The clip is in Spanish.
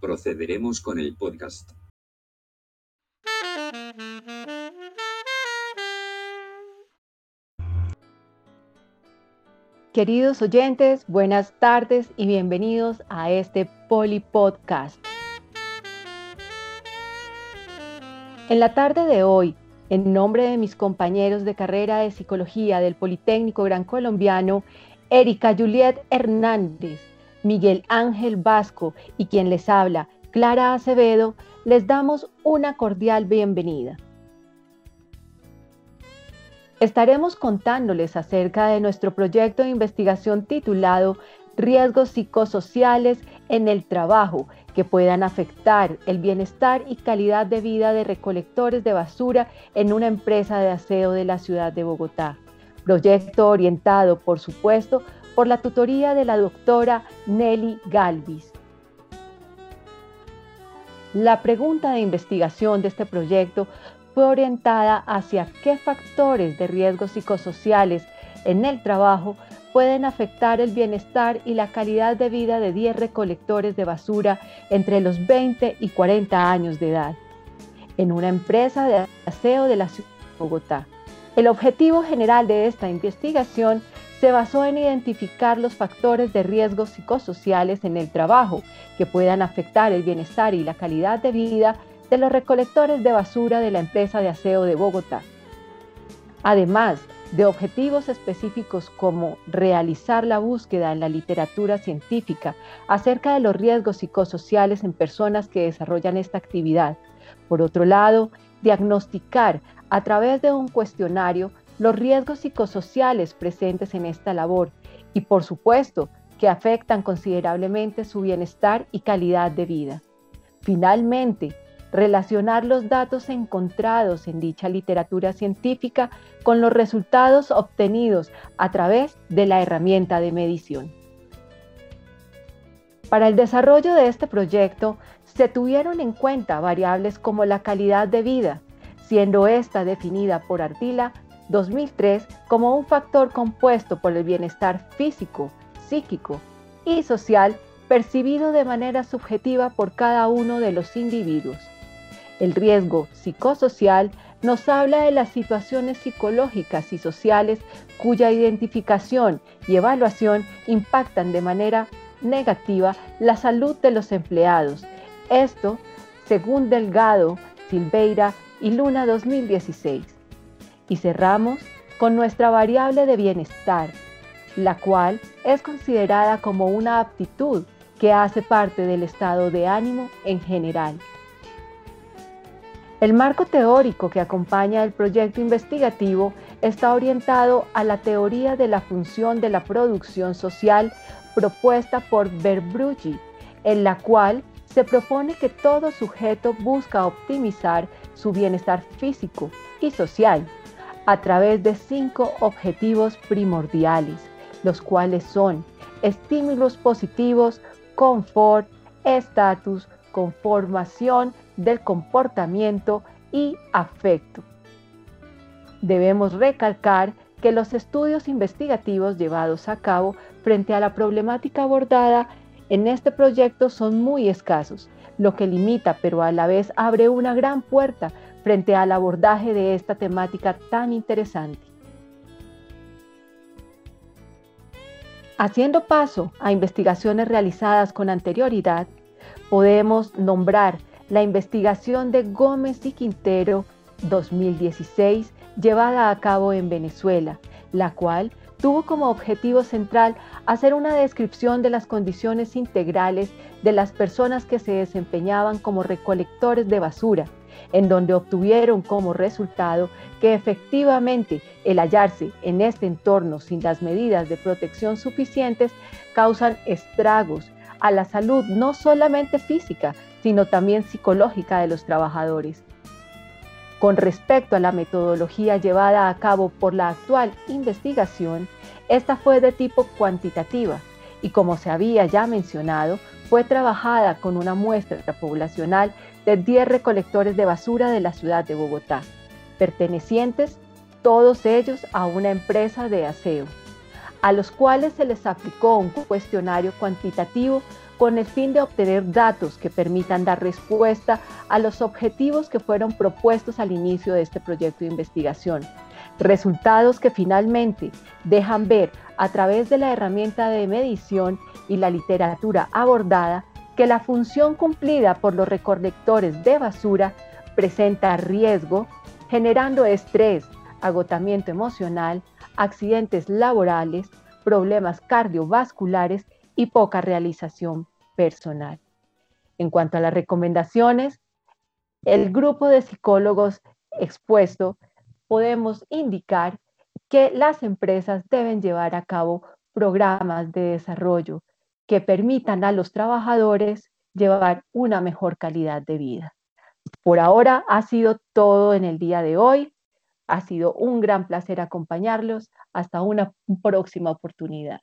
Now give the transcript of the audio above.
Procederemos con el podcast. Queridos oyentes, buenas tardes y bienvenidos a este Poli Podcast. En la tarde de hoy, en nombre de mis compañeros de carrera de psicología del Politécnico Gran Colombiano, Erika Juliet Hernández, Miguel Ángel Vasco y quien les habla, Clara Acevedo, les damos una cordial bienvenida. Estaremos contándoles acerca de nuestro proyecto de investigación titulado Riesgos psicosociales en el trabajo que puedan afectar el bienestar y calidad de vida de recolectores de basura en una empresa de aseo de la ciudad de Bogotá. Proyecto orientado, por supuesto, por la tutoría de la doctora Nelly Galvis. La pregunta de investigación de este proyecto fue orientada hacia qué factores de riesgos psicosociales en el trabajo pueden afectar el bienestar y la calidad de vida de 10 recolectores de basura entre los 20 y 40 años de edad, en una empresa de aseo de la ciudad de Bogotá. El objetivo general de esta investigación se basó en identificar los factores de riesgos psicosociales en el trabajo que puedan afectar el bienestar y la calidad de vida de los recolectores de basura de la empresa de aseo de Bogotá. Además de objetivos específicos como realizar la búsqueda en la literatura científica acerca de los riesgos psicosociales en personas que desarrollan esta actividad. Por otro lado, diagnosticar a través de un cuestionario los riesgos psicosociales presentes en esta labor y, por supuesto, que afectan considerablemente su bienestar y calidad de vida. Finalmente, relacionar los datos encontrados en dicha literatura científica con los resultados obtenidos a través de la herramienta de medición. Para el desarrollo de este proyecto se tuvieron en cuenta variables como la calidad de vida, siendo esta definida por Ardila 2003 como un factor compuesto por el bienestar físico, psíquico y social percibido de manera subjetiva por cada uno de los individuos. El riesgo psicosocial nos habla de las situaciones psicológicas y sociales cuya identificación y evaluación impactan de manera negativa la salud de los empleados. Esto, según Delgado, Silveira y Luna 2016. Y cerramos con nuestra variable de bienestar, la cual es considerada como una aptitud que hace parte del estado de ánimo en general. El marco teórico que acompaña el proyecto investigativo está orientado a la teoría de la función de la producción social propuesta por Verbrugge, en la cual se propone que todo sujeto busca optimizar su bienestar físico y social a través de cinco objetivos primordiales, los cuales son estímulos positivos, confort, estatus, conformación del comportamiento y afecto. Debemos recalcar que los estudios investigativos llevados a cabo frente a la problemática abordada en este proyecto son muy escasos, lo que limita pero a la vez abre una gran puerta frente al abordaje de esta temática tan interesante. Haciendo paso a investigaciones realizadas con anterioridad, podemos nombrar la investigación de Gómez y Quintero 2016 llevada a cabo en Venezuela, la cual tuvo como objetivo central hacer una descripción de las condiciones integrales de las personas que se desempeñaban como recolectores de basura, en donde obtuvieron como resultado que efectivamente el hallarse en este entorno sin las medidas de protección suficientes causan estragos a la salud no solamente física, sino también psicológica de los trabajadores. Con respecto a la metodología llevada a cabo por la actual investigación, esta fue de tipo cuantitativa y como se había ya mencionado, fue trabajada con una muestra poblacional de 10 recolectores de basura de la ciudad de Bogotá, pertenecientes todos ellos a una empresa de aseo, a los cuales se les aplicó un cuestionario cuantitativo con el fin de obtener datos que permitan dar respuesta a los objetivos que fueron propuestos al inicio de este proyecto de investigación. Resultados que finalmente dejan ver a través de la herramienta de medición y la literatura abordada que la función cumplida por los recolectores de basura presenta riesgo, generando estrés, agotamiento emocional, accidentes laborales, problemas cardiovasculares y poca realización personal. En cuanto a las recomendaciones, el grupo de psicólogos expuesto podemos indicar que las empresas deben llevar a cabo programas de desarrollo que permitan a los trabajadores llevar una mejor calidad de vida. Por ahora ha sido todo en el día de hoy. Ha sido un gran placer acompañarlos. Hasta una próxima oportunidad.